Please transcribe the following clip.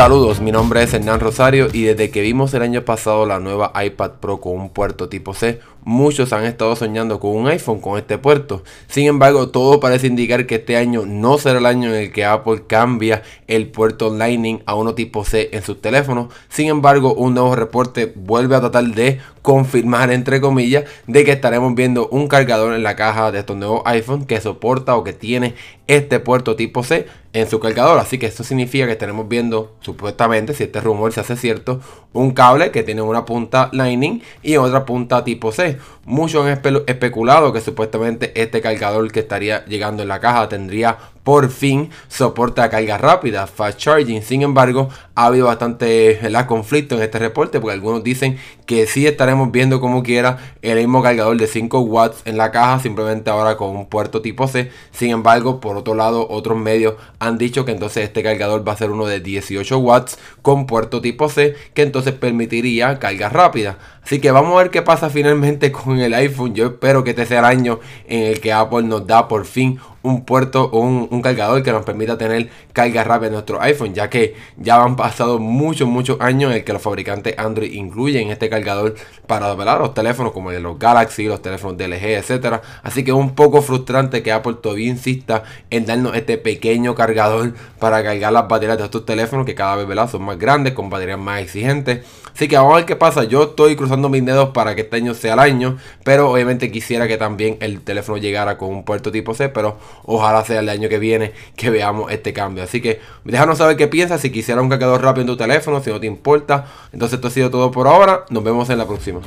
Saludos, mi nombre es Hernán Rosario y desde que vimos el año pasado la nueva iPad Pro con un puerto tipo C, muchos han estado soñando con un iPhone con este puerto. Sin embargo, todo parece indicar que este año no será el año en el que Apple cambia el puerto Lightning a uno tipo C en sus teléfonos. Sin embargo, un nuevo reporte vuelve a tratar de confirmar, entre comillas, de que estaremos viendo un cargador en la caja de estos nuevos iPhone que soporta o que tiene este puerto tipo C en su cargador. Así que esto significa que estaremos viendo, supuestamente, si este rumor se hace cierto, un cable que tiene una punta Lightning y otra punta tipo C. Muchos han especulado que supuestamente este cargador que estaría llegando en la caja tendría por fin soporte a carga rápida, fast charging. Sin embargo, ha habido bastante conflicto en este reporte porque algunos dicen que sí estaremos viendo como quiera el mismo cargador de 5 watts en la caja, simplemente ahora con un puerto tipo C. Sin embargo, por otro lado, otros medios han dicho que entonces este cargador va a ser uno de 18 watts con puerto tipo C, que entonces permitiría carga rápida. Así que vamos a ver qué pasa finalmente con el iPhone. Yo espero que este sea el año en el que Apple nos da por fin un puerto o un, cargador que nos permita tener carga rápida en nuestro iPhone, ya que ya han pasado muchos, muchos años en que los fabricantes Android incluyen este cargador para los teléfonos como el de los Galaxy, los teléfonos de LG, etcétera. Así que es un poco frustrante que Apple todavía insista en darnos este pequeño cargador para cargar las baterías de estos teléfonos que cada vez son más grandes, con baterías más exigentes. Así que vamos a ver qué pasa. Yo estoy cruzando mis dedos para que este año sea el año, pero obviamente quisiera que también el teléfono llegara con un puerto tipo C, pero ojalá sea el año que viene que veamos este cambio. Así que déjanos saber qué piensas, si quisiera un cargador rápido en tu teléfono, si no te importa. Entonces esto ha sido todo por ahora, nos vemos en la próxima.